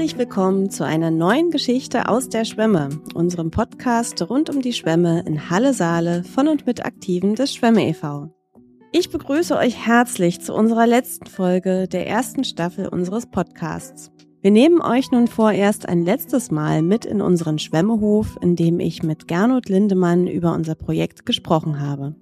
Herzlich willkommen zu einer neuen Geschichte aus der Schwemme, unserem Podcast rund um die Schwemme in Halle Saale von und mit Aktiven des Schwemme e.V. Ich begrüße euch herzlich zu unserer letzten Folge der ersten Staffel unseres Podcasts. Wir nehmen euch nun vorerst ein letztes Mal mit in unseren Schwemmehof, in dem ich mit Gernot Lindemann über unser Projekt gesprochen habe.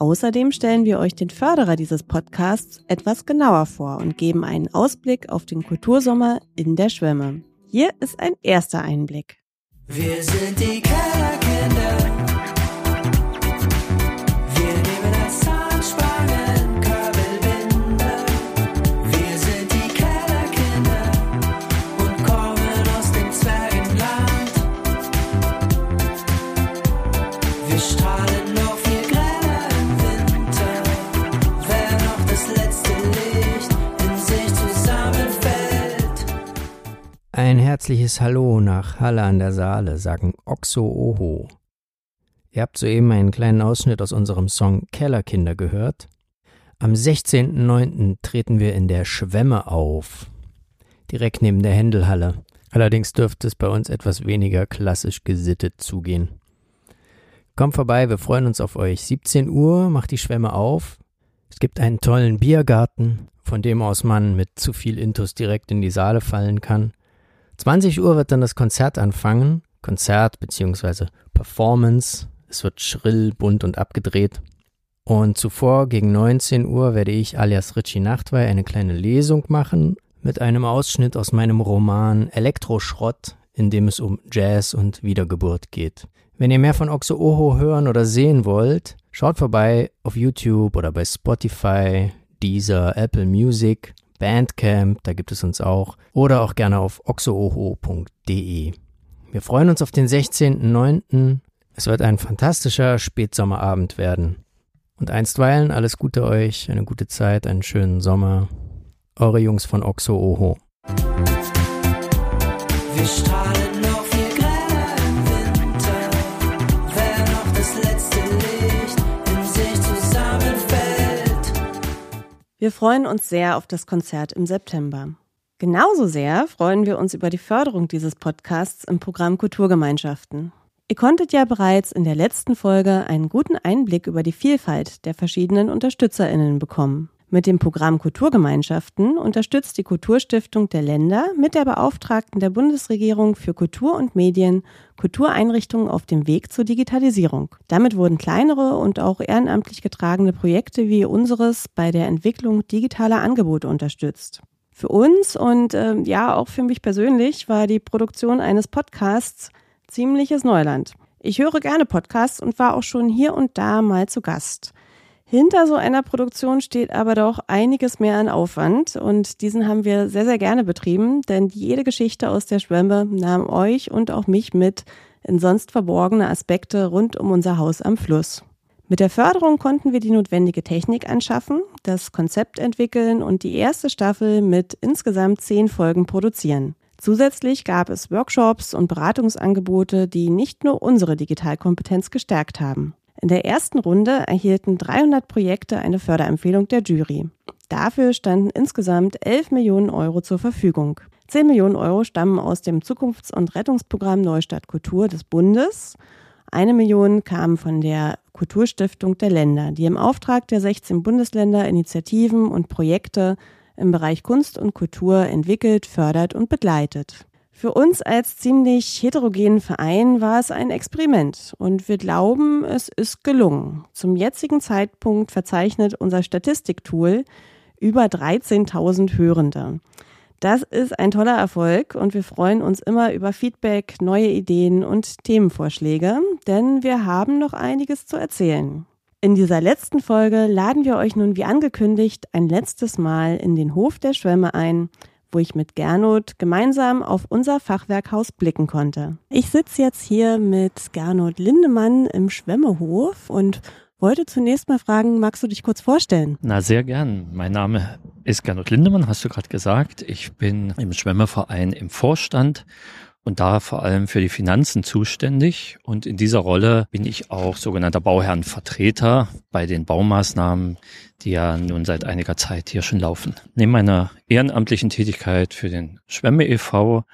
Außerdem stellen wir euch den Förderer dieses Podcasts etwas genauer vor und geben einen Ausblick auf den Kultursommer in der Schwemme. Hier ist ein erster Einblick. Wir sind die Kellerkinder. Herzliches Hallo nach Halle an der Saale, sagen Oxo Oho. Ihr habt soeben einen kleinen Ausschnitt aus unserem Song Kellerkinder gehört. Am 16.09. treten wir in der Schwemme auf, direkt neben der Händelhalle. Allerdings dürfte es bei uns etwas weniger klassisch gesittet zugehen. Kommt vorbei, wir freuen uns auf euch. 17 Uhr macht die Schwemme auf. Es gibt einen tollen Biergarten, von dem aus man mit zu viel Intus direkt in die Saale fallen kann. 20 Uhr wird dann das Konzert anfangen. Konzert bzw. Performance. Es wird schrill, bunt und abgedreht. Und zuvor gegen 19 Uhr werde ich alias Richie Nachtwey eine kleine Lesung machen mit einem Ausschnitt aus meinem Roman Elektroschrott, in dem es um Jazz und Wiedergeburt geht. Wenn ihr mehr von Oxo Oho hören oder sehen wollt, schaut vorbei auf YouTube oder bei Spotify, Deezer, Apple Music, Bandcamp, da gibt es uns auch, oder auch gerne auf oxooho.de. Wir freuen uns auf den 16.09. Es wird ein fantastischer Spätsommerabend werden. Und einstweilen alles Gute euch, eine gute Zeit, einen schönen Sommer. Eure Jungs von Oxo Oho. Wir Wir freuen uns sehr auf das Konzert im September. Genauso sehr freuen wir uns über die Förderung dieses Podcasts im Programm Kulturgemeinschaften. Ihr konntet ja bereits in der letzten Folge einen guten Einblick über die Vielfalt der verschiedenen UnterstützerInnen bekommen. Mit dem Programm Kulturgemeinschaften unterstützt die Kulturstiftung der Länder mit der Beauftragten der Bundesregierung für Kultur und Medien Kultureinrichtungen auf dem Weg zur Digitalisierung. Damit wurden kleinere und auch ehrenamtlich getragene Projekte wie unseres bei der Entwicklung digitaler Angebote unterstützt. Für uns und äh, ja auch für mich persönlich war die Produktion eines Podcasts ziemliches Neuland. Ich höre gerne Podcasts und war auch schon hier und da mal zu Gast. Hinter so einer Produktion steht aber doch einiges mehr an Aufwand und diesen haben wir sehr, sehr gerne betrieben, denn jede Geschichte aus der Schwemme nahm euch und auch mich mit in sonst verborgene Aspekte rund um unser Haus am Fluss. Mit der Förderung konnten wir die notwendige Technik anschaffen, das Konzept entwickeln und die erste Staffel mit insgesamt zehn Folgen produzieren. Zusätzlich gab es Workshops und Beratungsangebote, die nicht nur unsere Digitalkompetenz gestärkt haben. In der ersten Runde erhielten 300 Projekte eine Förderempfehlung der Jury. Dafür standen insgesamt 11 Millionen Euro zur Verfügung. 10 Millionen Euro stammen aus dem Zukunfts- und Rettungsprogramm Neustadt Kultur des Bundes. Eine Million kam von der Kulturstiftung der Länder, die im Auftrag der 16 Bundesländer Initiativen und Projekte im Bereich Kunst und Kultur entwickelt, fördert und begleitet. Für uns als ziemlich heterogenen Verein war es ein Experiment und wir glauben, es ist gelungen. Zum jetzigen Zeitpunkt verzeichnet unser Statistiktool über 13.000 Hörende. Das ist ein toller Erfolg und wir freuen uns immer über Feedback, neue Ideen und Themenvorschläge, denn wir haben noch einiges zu erzählen. In dieser letzten Folge laden wir euch nun wie angekündigt ein letztes Mal in den Hof der Schwämme ein, wo ich mit Gernot gemeinsam auf unser Fachwerkhaus blicken konnte. Ich sitze jetzt hier mit Gernot Lindemann im Schwemmehof und wollte zunächst mal fragen, magst du dich kurz vorstellen? Na, sehr gern. Mein Name ist Gernot Lindemann, hast du gerade gesagt. Ich bin im Schwemmerverein im Vorstand und da vor allem für die Finanzen zuständig. Und in dieser Rolle bin ich auch sogenannter Bauherrenvertreter bei den Baumaßnahmen, die ja nun seit einiger Zeit hier schon laufen. Neben meiner ehrenamtlichen Tätigkeit für den Schwemme e.V.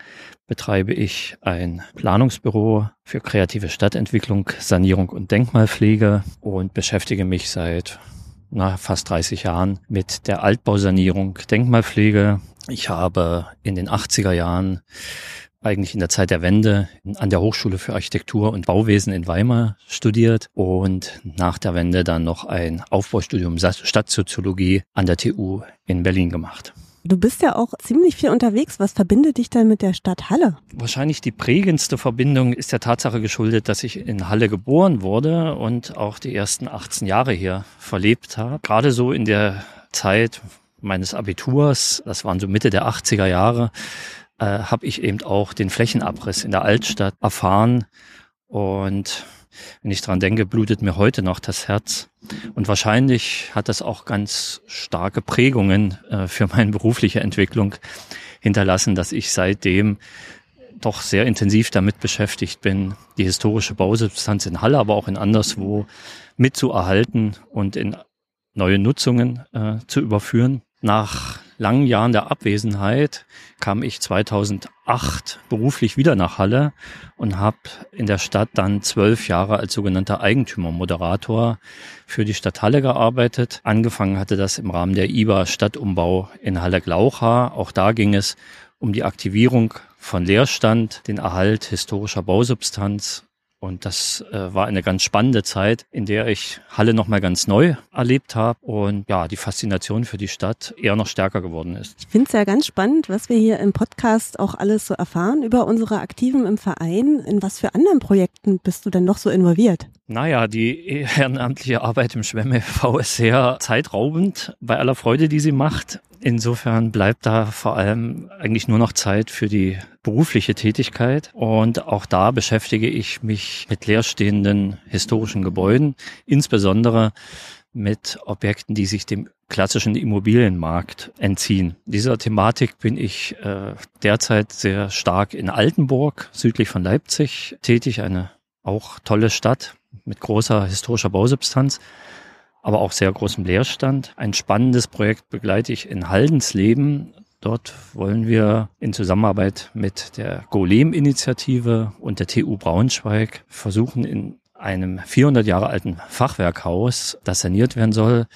betreibe ich ein Planungsbüro für kreative Stadtentwicklung, Sanierung und Denkmalpflege und beschäftige mich seit na, fast 30 Jahren mit der Altbausanierung, Denkmalpflege. Ich habe in den 80er Jahren eigentlich in der Zeit der Wende an der Hochschule für Architektur und Bauwesen in Weimar studiert und nach der Wende dann noch ein Aufbaustudium Stadtsoziologie an der TU in Berlin gemacht. Du bist ja auch ziemlich viel unterwegs. Was verbindet dich denn mit der Stadt Halle? Wahrscheinlich die prägendste Verbindung ist der Tatsache geschuldet, dass ich in Halle geboren wurde und auch die ersten 18 Jahre hier verlebt habe. Gerade so in der Zeit meines Abiturs, das waren so Mitte der 80er Jahre, äh, habe ich eben auch den Flächenabriss in der Altstadt erfahren. Und wenn ich dran denke, blutet mir heute noch das Herz. Und wahrscheinlich hat das auch ganz starke Prägungen äh, für meine berufliche Entwicklung hinterlassen, dass ich seitdem doch sehr intensiv damit beschäftigt bin, die historische Bausubstanz in Halle, aber auch in anderswo mitzuerhalten und in neue Nutzungen äh, zu überführen. Nach langen Jahren der Abwesenheit kam ich 2008 beruflich wieder nach Halle und habe in der Stadt dann zwölf Jahre als sogenannter Eigentümermoderator für die Stadt Halle gearbeitet. Angefangen hatte das im Rahmen der IBA Stadtumbau in Halle-Glaucha. Auch da ging es um die Aktivierung von Leerstand, den Erhalt historischer Bausubstanz und das äh, war eine ganz spannende Zeit, in der ich Halle nochmal ganz neu erlebt habe und ja, die Faszination für die Stadt eher noch stärker geworden ist. Ich finde es ja ganz spannend, was wir hier im Podcast auch alles so erfahren über unsere Aktiven im Verein. In was für anderen Projekten bist du denn noch so involviert? Naja, die ehrenamtliche Arbeit im Schwemme e.V. ist sehr zeitraubend bei aller Freude, die sie macht. Insofern bleibt da vor allem eigentlich nur noch Zeit für die berufliche Tätigkeit. Und auch da beschäftige ich mich mit leerstehenden historischen Gebäuden, insbesondere mit Objekten, die sich dem klassischen Immobilienmarkt entziehen. Dieser Thematik bin ich äh, derzeit sehr stark in Altenburg, südlich von Leipzig, tätig, eine auch tolle Stadt mit großer historischer Bausubstanz aber auch sehr großem Leerstand. Ein spannendes Projekt begleite ich in Haldensleben. Dort wollen wir in Zusammenarbeit mit der Golem-Initiative und der TU Braunschweig versuchen, in einem 400 Jahre alten Fachwerkhaus, das saniert werden soll,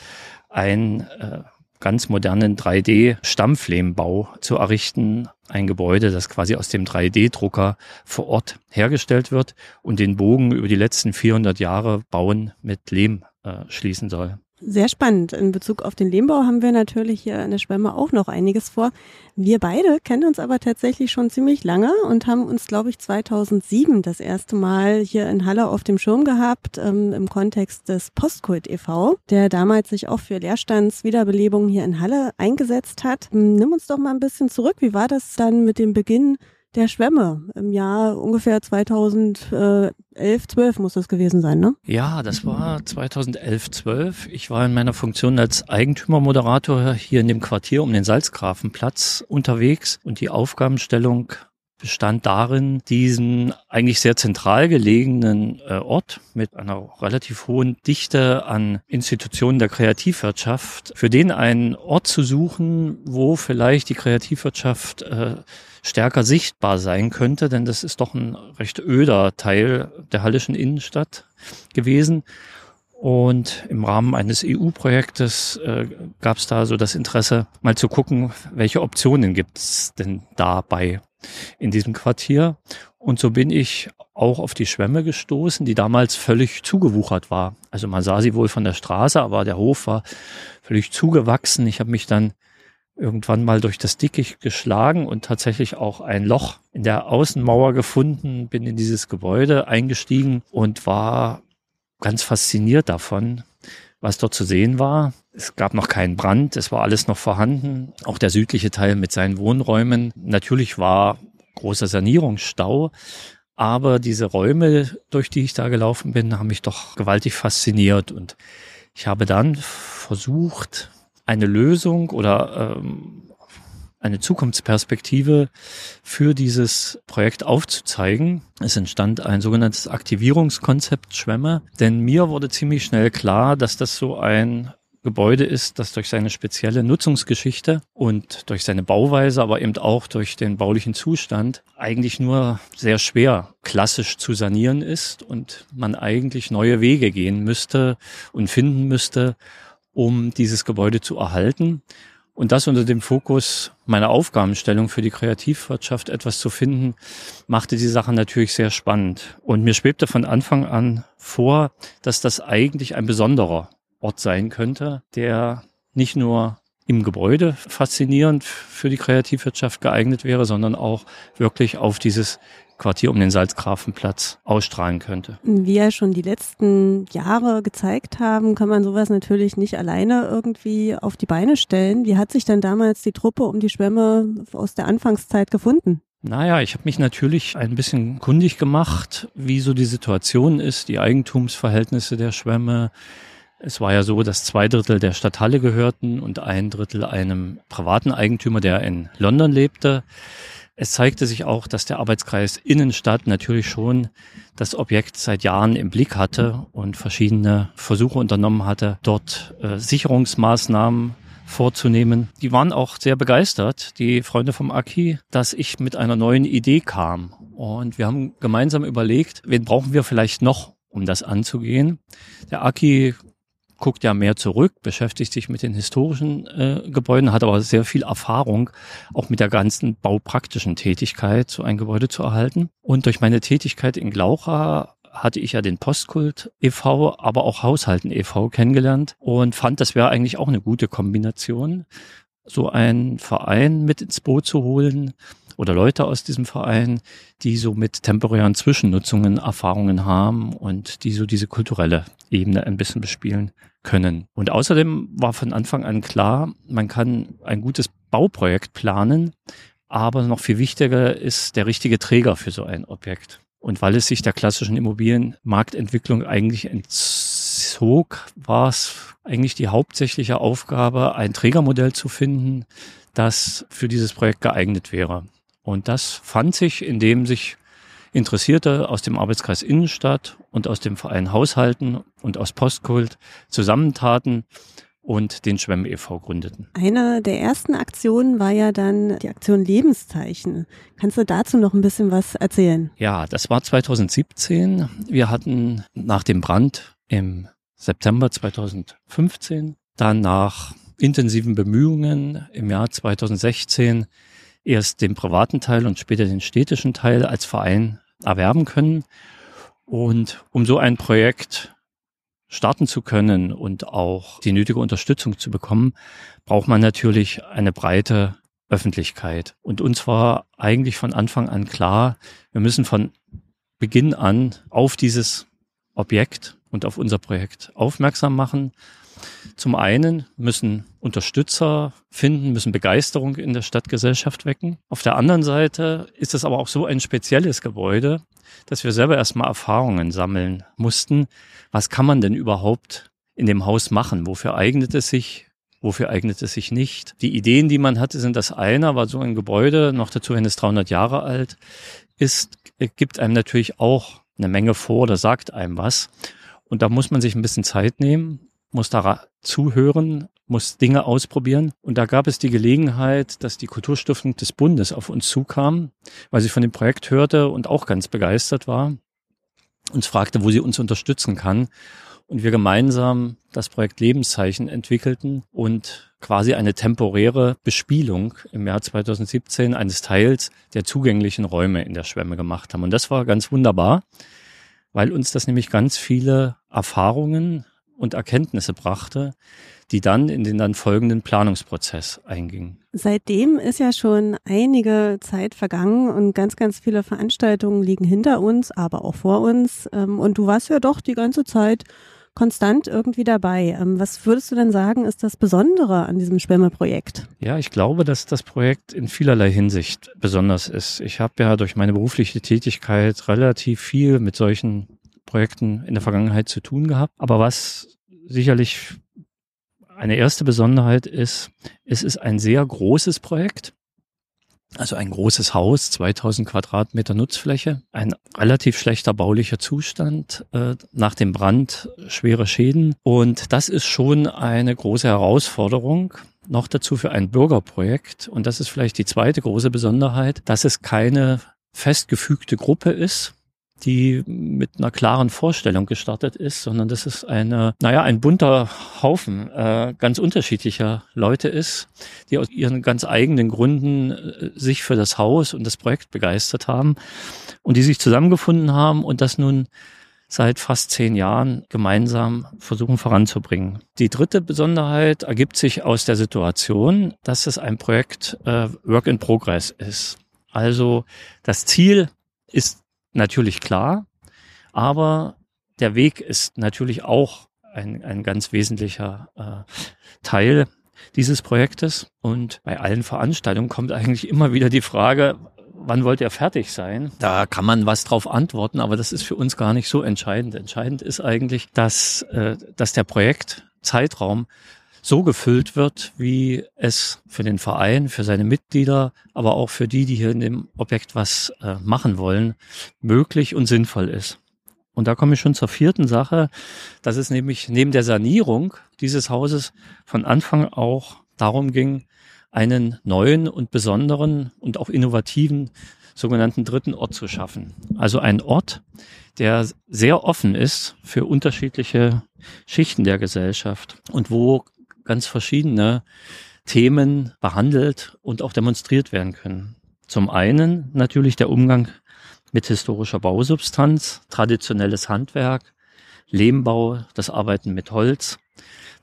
ein äh, ganz modernen 3D-Stammflehmbau zu errichten. Ein Gebäude, das quasi aus dem 3D-Drucker vor Ort hergestellt wird und den Bogen über die letzten 400 Jahre Bauen mit Lehm äh, schließen soll. Sehr spannend. In Bezug auf den Lehmbau haben wir natürlich hier in der Schwemme auch noch einiges vor. Wir beide kennen uns aber tatsächlich schon ziemlich lange und haben uns, glaube ich, 2007 das erste Mal hier in Halle auf dem Schirm gehabt, ähm, im Kontext des Postkult e.V., der damals sich auch für Leerstandswiederbelebung hier in Halle eingesetzt hat. Nimm uns doch mal ein bisschen zurück. Wie war das dann mit dem Beginn der Schwämme im Jahr ungefähr 2011, 12 muss das gewesen sein, ne? Ja, das war 2011, 12. Ich war in meiner Funktion als Eigentümermoderator hier in dem Quartier um den Salzgrafenplatz unterwegs und die Aufgabenstellung bestand darin, diesen eigentlich sehr zentral gelegenen äh, Ort mit einer relativ hohen Dichte an Institutionen der Kreativwirtschaft, für den einen Ort zu suchen, wo vielleicht die Kreativwirtschaft äh, stärker sichtbar sein könnte, denn das ist doch ein recht öder Teil der hallischen Innenstadt gewesen. Und im Rahmen eines EU-Projektes äh, gab es da so das Interesse, mal zu gucken, welche Optionen gibt es denn dabei in diesem Quartier. Und so bin ich auch auf die Schwemme gestoßen, die damals völlig zugewuchert war. Also man sah sie wohl von der Straße, aber der Hof war völlig zugewachsen. Ich habe mich dann irgendwann mal durch das Dickicht geschlagen und tatsächlich auch ein Loch in der Außenmauer gefunden, bin in dieses Gebäude eingestiegen und war ganz fasziniert davon, was dort zu sehen war. Es gab noch keinen Brand, es war alles noch vorhanden, auch der südliche Teil mit seinen Wohnräumen. Natürlich war großer Sanierungsstau, aber diese Räume, durch die ich da gelaufen bin, haben mich doch gewaltig fasziniert und ich habe dann versucht, eine Lösung oder ähm, eine Zukunftsperspektive für dieses Projekt aufzuzeigen. Es entstand ein sogenanntes Aktivierungskonzept Schwemme, denn mir wurde ziemlich schnell klar, dass das so ein Gebäude ist, das durch seine spezielle Nutzungsgeschichte und durch seine Bauweise, aber eben auch durch den baulichen Zustand eigentlich nur sehr schwer klassisch zu sanieren ist und man eigentlich neue Wege gehen müsste und finden müsste, um dieses Gebäude zu erhalten. Und das unter dem Fokus meiner Aufgabenstellung für die Kreativwirtschaft etwas zu finden, machte die Sache natürlich sehr spannend. Und mir schwebte von Anfang an vor, dass das eigentlich ein besonderer Ort sein könnte, der nicht nur im Gebäude faszinierend für die Kreativwirtschaft geeignet wäre, sondern auch wirklich auf dieses Quartier um den Salzgrafenplatz ausstrahlen könnte. Wie ja schon die letzten Jahre gezeigt haben, kann man sowas natürlich nicht alleine irgendwie auf die Beine stellen. Wie hat sich denn damals die Truppe um die Schwämme aus der Anfangszeit gefunden? Naja, ich habe mich natürlich ein bisschen kundig gemacht, wie so die Situation ist, die Eigentumsverhältnisse der Schwämme, es war ja so, dass zwei Drittel der Stadthalle gehörten und ein Drittel einem privaten Eigentümer, der in London lebte. Es zeigte sich auch, dass der Arbeitskreis Innenstadt natürlich schon das Objekt seit Jahren im Blick hatte und verschiedene Versuche unternommen hatte, dort äh, Sicherungsmaßnahmen vorzunehmen. Die waren auch sehr begeistert, die Freunde vom Aki, dass ich mit einer neuen Idee kam. Und wir haben gemeinsam überlegt, wen brauchen wir vielleicht noch, um das anzugehen. Der Aki guckt ja mehr zurück, beschäftigt sich mit den historischen äh, Gebäuden, hat aber sehr viel Erfahrung, auch mit der ganzen baupraktischen Tätigkeit, so ein Gebäude zu erhalten. Und durch meine Tätigkeit in Glaucha hatte ich ja den Postkult e.V., aber auch Haushalten e.V. kennengelernt und fand, das wäre eigentlich auch eine gute Kombination, so einen Verein mit ins Boot zu holen oder Leute aus diesem Verein, die so mit temporären Zwischennutzungen Erfahrungen haben und die so diese kulturelle Ebene ein bisschen bespielen können. Und außerdem war von Anfang an klar, man kann ein gutes Bauprojekt planen, aber noch viel wichtiger ist der richtige Träger für so ein Objekt. Und weil es sich der klassischen Immobilienmarktentwicklung eigentlich entzog, war es eigentlich die hauptsächliche Aufgabe, ein Trägermodell zu finden, das für dieses Projekt geeignet wäre. Und das fand sich, indem sich Interessierte aus dem Arbeitskreis Innenstadt und aus dem Verein Haushalten und aus Postkult zusammentaten und den Schwemm e.V. gründeten. Eine der ersten Aktionen war ja dann die Aktion Lebenszeichen. Kannst du dazu noch ein bisschen was erzählen? Ja, das war 2017. Wir hatten nach dem Brand im September 2015 dann nach intensiven Bemühungen im Jahr 2016 erst den privaten Teil und später den städtischen Teil als Verein erwerben können. Und um so ein Projekt starten zu können und auch die nötige Unterstützung zu bekommen, braucht man natürlich eine breite Öffentlichkeit. Und uns war eigentlich von Anfang an klar, wir müssen von Beginn an auf dieses Objekt und auf unser Projekt aufmerksam machen zum einen müssen Unterstützer finden, müssen Begeisterung in der Stadtgesellschaft wecken. Auf der anderen Seite ist es aber auch so ein spezielles Gebäude, dass wir selber erstmal Erfahrungen sammeln mussten. Was kann man denn überhaupt in dem Haus machen? Wofür eignet es sich? Wofür eignet es sich nicht? Die Ideen, die man hatte, sind das eine, aber so ein Gebäude, noch dazu, wenn es 300 Jahre alt ist, gibt einem natürlich auch eine Menge vor oder sagt einem was. Und da muss man sich ein bisschen Zeit nehmen muss da zuhören, muss Dinge ausprobieren. Und da gab es die Gelegenheit, dass die Kulturstiftung des Bundes auf uns zukam, weil sie von dem Projekt hörte und auch ganz begeistert war, uns fragte, wo sie uns unterstützen kann. Und wir gemeinsam das Projekt Lebenszeichen entwickelten und quasi eine temporäre Bespielung im Jahr 2017 eines Teils der zugänglichen Räume in der Schwemme gemacht haben. Und das war ganz wunderbar, weil uns das nämlich ganz viele Erfahrungen und Erkenntnisse brachte, die dann in den dann folgenden Planungsprozess eingingen. Seitdem ist ja schon einige Zeit vergangen und ganz, ganz viele Veranstaltungen liegen hinter uns, aber auch vor uns. Ähm, und du warst ja doch die ganze Zeit konstant irgendwie dabei. Ähm, was würdest du denn sagen, ist das Besondere an diesem Schwemme-Projekt? Ja, ich glaube, dass das Projekt in vielerlei Hinsicht besonders ist. Ich habe ja durch meine berufliche Tätigkeit relativ viel mit solchen Projekten in der Vergangenheit zu tun gehabt. Aber was sicherlich eine erste Besonderheit ist, es ist ein sehr großes Projekt. Also ein großes Haus, 2000 Quadratmeter Nutzfläche, ein relativ schlechter baulicher Zustand, äh, nach dem Brand schwere Schäden. Und das ist schon eine große Herausforderung. Noch dazu für ein Bürgerprojekt. Und das ist vielleicht die zweite große Besonderheit, dass es keine festgefügte Gruppe ist, die mit einer klaren Vorstellung gestartet ist, sondern dass es eine, naja, ein bunter Haufen äh, ganz unterschiedlicher Leute ist, die aus ihren ganz eigenen Gründen äh, sich für das Haus und das Projekt begeistert haben und die sich zusammengefunden haben und das nun seit fast zehn Jahren gemeinsam versuchen voranzubringen. Die dritte Besonderheit ergibt sich aus der Situation, dass es ein Projekt äh, Work in Progress ist. Also das Ziel ist natürlich klar, aber der Weg ist natürlich auch ein, ein ganz wesentlicher äh, Teil dieses Projektes. Und bei allen Veranstaltungen kommt eigentlich immer wieder die Frage, wann wollt ihr fertig sein? Da kann man was drauf antworten, aber das ist für uns gar nicht so entscheidend. Entscheidend ist eigentlich, dass, äh, dass der Projektzeitraum so gefüllt wird, wie es für den Verein, für seine Mitglieder, aber auch für die, die hier in dem Objekt was äh, machen wollen, möglich und sinnvoll ist. Und da komme ich schon zur vierten Sache, dass es nämlich neben der Sanierung dieses Hauses von Anfang auch darum ging, einen neuen und besonderen und auch innovativen sogenannten dritten Ort zu schaffen. Also ein Ort, der sehr offen ist für unterschiedliche Schichten der Gesellschaft und wo ganz verschiedene Themen behandelt und auch demonstriert werden können. Zum einen natürlich der Umgang mit historischer Bausubstanz, traditionelles Handwerk, Lehmbau, das Arbeiten mit Holz.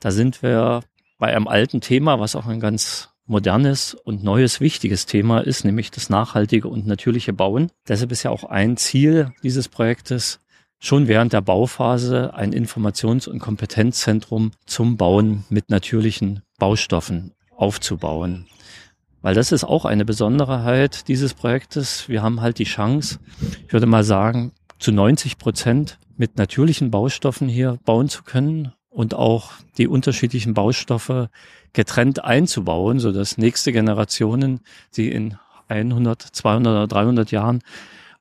Da sind wir bei einem alten Thema, was auch ein ganz modernes und neues wichtiges Thema ist, nämlich das nachhaltige und natürliche Bauen. Deshalb ist ja auch ein Ziel dieses Projektes, schon während der Bauphase ein Informations- und Kompetenzzentrum zum Bauen mit natürlichen Baustoffen aufzubauen. Weil das ist auch eine Besonderheit dieses Projektes. Wir haben halt die Chance, ich würde mal sagen, zu 90 Prozent mit natürlichen Baustoffen hier bauen zu können und auch die unterschiedlichen Baustoffe getrennt einzubauen, so dass nächste Generationen, die in 100, 200 oder 300 Jahren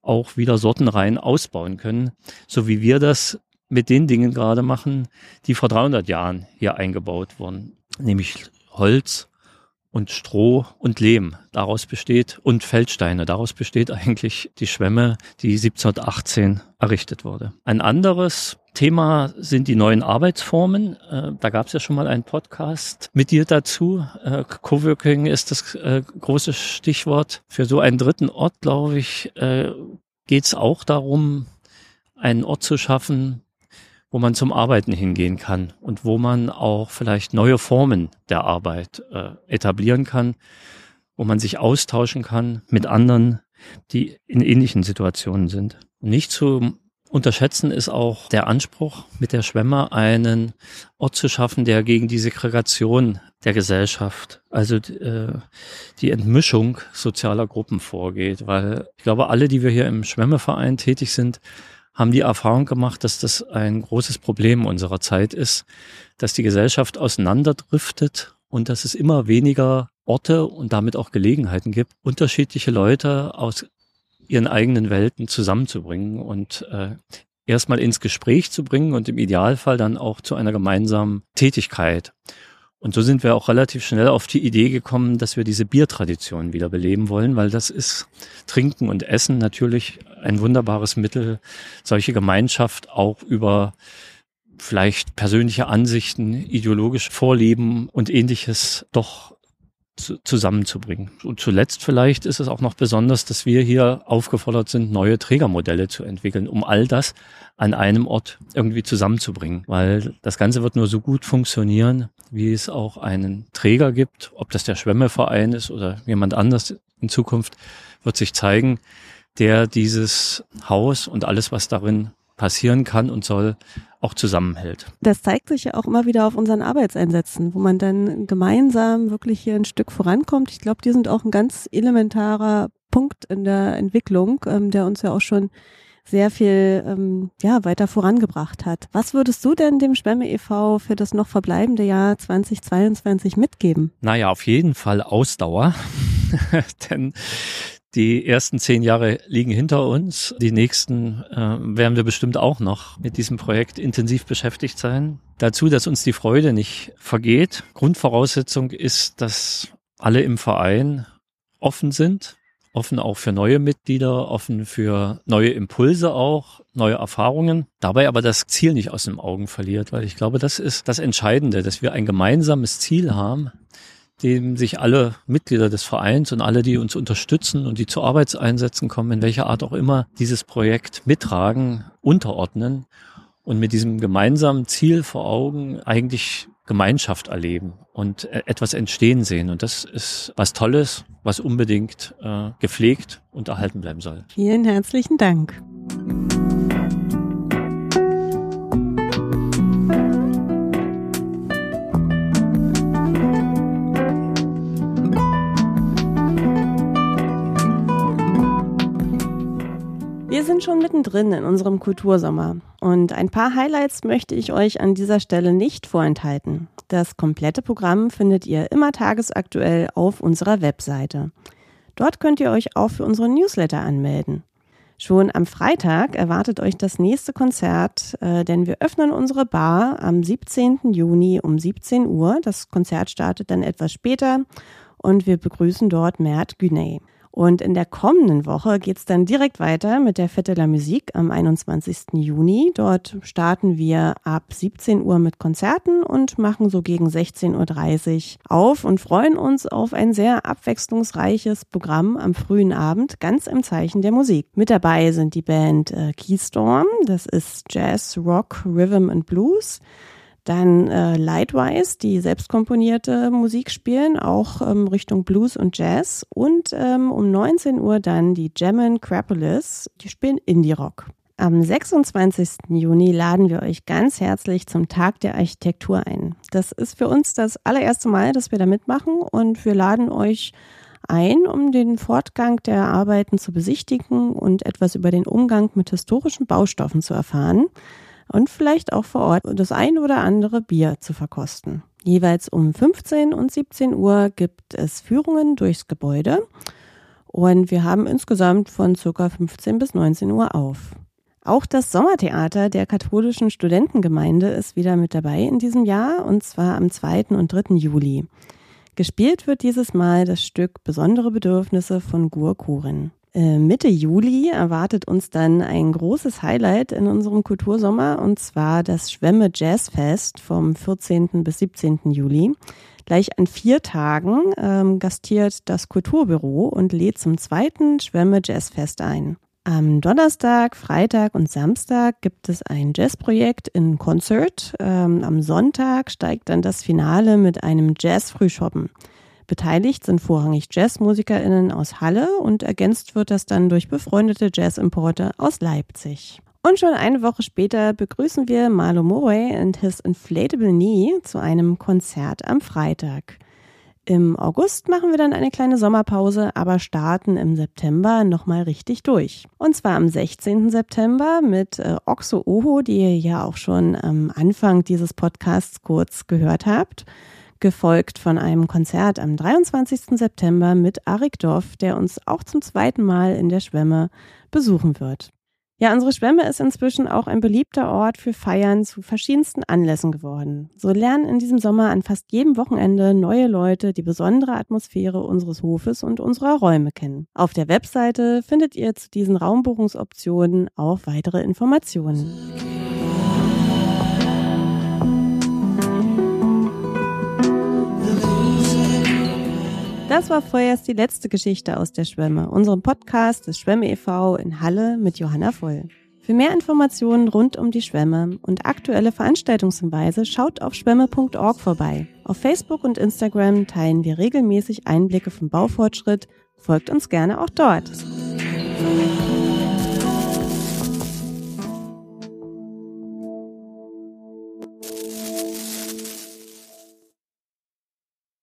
auch wieder sortenrein ausbauen können, so wie wir das mit den Dingen gerade machen, die vor 300 Jahren hier eingebaut wurden, nämlich Holz und Stroh und Lehm. Daraus besteht und Feldsteine. Daraus besteht eigentlich die Schwemme, die 1718 errichtet wurde. Ein anderes Thema sind die neuen Arbeitsformen. Äh, da gab es ja schon mal einen Podcast mit dir dazu. Äh, Coworking ist das äh, große Stichwort. Für so einen dritten Ort, glaube ich, geht es auch darum, einen Ort zu schaffen, wo man zum Arbeiten hingehen kann und wo man auch vielleicht neue Formen der Arbeit etablieren kann, wo man sich austauschen kann mit anderen, die in ähnlichen Situationen sind. nicht zu unterschätzen ist auch der Anspruch, mit der Schwemme einen Ort zu schaffen, der gegen die Segregation der Gesellschaft, also äh, die Entmischung sozialer Gruppen vorgeht. Weil ich glaube, alle, die wir hier im Schwemmeverein tätig sind, haben die Erfahrung gemacht, dass das ein großes Problem unserer Zeit ist, dass die Gesellschaft auseinanderdriftet und dass es immer weniger Orte und damit auch Gelegenheiten gibt, unterschiedliche Leute aus ihren eigenen Welten zusammenzubringen und äh, erstmal ins Gespräch zu bringen und im Idealfall dann auch zu einer gemeinsamen Tätigkeit. Und so sind wir auch relativ schnell auf die Idee gekommen, dass wir diese Biertradition wieder beleben wollen, weil das ist Trinken und Essen natürlich ein wunderbares Mittel, solche Gemeinschaft auch über vielleicht persönliche Ansichten, ideologische Vorlieben und ähnliches doch zu, zusammenzubringen. Und zuletzt vielleicht ist es auch noch besonders, dass wir hier aufgefordert sind, neue Trägermodelle zu entwickeln, um all das an einem Ort irgendwie zusammenzubringen. Weil das Ganze wird nur so gut funktionieren, wie es auch einen Träger gibt, ob das der Schwemmeverein ist oder jemand anders in Zukunft, wird sich zeigen, der dieses Haus und alles, was darin passieren kann und soll, auch zusammenhält. Das zeigt sich ja auch immer wieder auf unseren Arbeitseinsätzen, wo man dann gemeinsam wirklich hier ein Stück vorankommt. Ich glaube, die sind auch ein ganz elementarer Punkt in der Entwicklung, ähm, der uns ja auch schon sehr viel ähm, ja, weiter vorangebracht hat. Was würdest du denn dem Schwemme e.V. für das noch verbleibende Jahr 2022 mitgeben? Naja, auf jeden Fall Ausdauer. denn die ersten zehn Jahre liegen hinter uns. Die nächsten äh, werden wir bestimmt auch noch mit diesem Projekt intensiv beschäftigt sein. Dazu, dass uns die Freude nicht vergeht. Grundvoraussetzung ist, dass alle im Verein offen sind, offen auch für neue Mitglieder, offen für neue Impulse auch, neue Erfahrungen. Dabei aber das Ziel nicht aus den Augen verliert, weil ich glaube, das ist das Entscheidende, dass wir ein gemeinsames Ziel haben, dem sich alle Mitglieder des Vereins und alle, die uns unterstützen und die zu Arbeitseinsätzen kommen, in welcher Art auch immer, dieses Projekt mittragen, unterordnen und mit diesem gemeinsamen Ziel vor Augen eigentlich Gemeinschaft erleben und äh, etwas entstehen sehen. Und das ist was Tolles, was unbedingt äh, gepflegt und erhalten bleiben soll. Vielen herzlichen Dank. Schon mittendrin in unserem Kultursommer und ein paar Highlights möchte ich euch an dieser Stelle nicht vorenthalten. Das komplette Programm findet ihr immer tagesaktuell auf unserer Webseite. Dort könnt ihr euch auch für unseren Newsletter anmelden. Schon am Freitag erwartet euch das nächste Konzert, äh, denn wir öffnen unsere Bar am 17. Juni um 17 Uhr. Das Konzert startet dann etwas später und wir begrüßen dort Mert Güney. Und in der kommenden Woche geht's dann direkt weiter mit der Fête de la am 21. Juni. Dort starten wir ab 17 Uhr mit Konzerten und machen so gegen 16.30 Uhr auf und freuen uns auf ein sehr abwechslungsreiches Programm am frühen Abend, ganz im Zeichen der Musik. Mit dabei sind die Band äh, Keystorm, das ist Jazz, Rock, Rhythm and Blues. Dann äh, Lightwise, die selbst komponierte Musik spielen, auch ähm, Richtung Blues und Jazz. Und ähm, um 19 Uhr dann die Gemmin Crapolis, die spielen Indie-Rock. Am 26. Juni laden wir euch ganz herzlich zum Tag der Architektur ein. Das ist für uns das allererste Mal, dass wir da mitmachen und wir laden euch ein, um den Fortgang der Arbeiten zu besichtigen und etwas über den Umgang mit historischen Baustoffen zu erfahren und vielleicht auch vor Ort das ein oder andere Bier zu verkosten. Jeweils um 15 und 17 Uhr gibt es Führungen durchs Gebäude und wir haben insgesamt von circa 15 bis 19 Uhr auf. Auch das Sommertheater der katholischen Studentengemeinde ist wieder mit dabei in diesem Jahr und zwar am 2. und 3. Juli. Gespielt wird dieses Mal das Stück Besondere Bedürfnisse von Gur Kurin. Äh, Mitte Juli erwartet uns dann ein großes Highlight in unserem Kultursommer und zwar das Schwemme Jazzfest vom 14. bis 17. Juli. Gleich an vier Tagen ähm, gastiert das Kulturbüro und lädt zum zweiten Schwemme Jazzfest ein. Am Donnerstag, Freitag und Samstag gibt es ein Jazzprojekt in Concert. Ähm, am Sonntag steigt dann das Finale mit einem Jazz-Frühschoppen. Beteiligt sind vorrangig JazzmusikerInnen aus Halle und ergänzt wird das dann durch befreundete Jazzimporte aus Leipzig. Und schon eine Woche später begrüßen wir Marlo Moray and his Inflatable Knee zu einem Konzert am Freitag. Im August machen wir dann eine kleine Sommerpause, aber starten im September nochmal richtig durch. Und zwar am 16. September mit äh, Oxo Oho, die ihr ja auch schon am Anfang dieses Podcasts kurz gehört habt gefolgt von einem Konzert am 23. September mit Arik Dorf, der uns auch zum zweiten Mal in der Schwemme besuchen wird. Ja, unsere Schwemme ist inzwischen auch ein beliebter Ort für Feiern zu verschiedensten Anlässen geworden. So lernen in diesem Sommer an fast jedem Wochenende neue Leute die besondere Atmosphäre unseres Hofes und unserer Räume kennen. Auf der Webseite findet ihr zu diesen Raumbuchungsoptionen auch weitere Informationen. Das war vorerst die letzte Geschichte aus der Schwemme, unserem Podcast des Schwemme e.V. in Halle mit Johanna Voll. Für mehr Informationen rund um die Schwemme und aktuelle Veranstaltungshinweise schaut auf schwemme.org vorbei. Auf Facebook und Instagram teilen wir regelmäßig Einblicke vom Baufortschritt. Folgt uns gerne auch dort.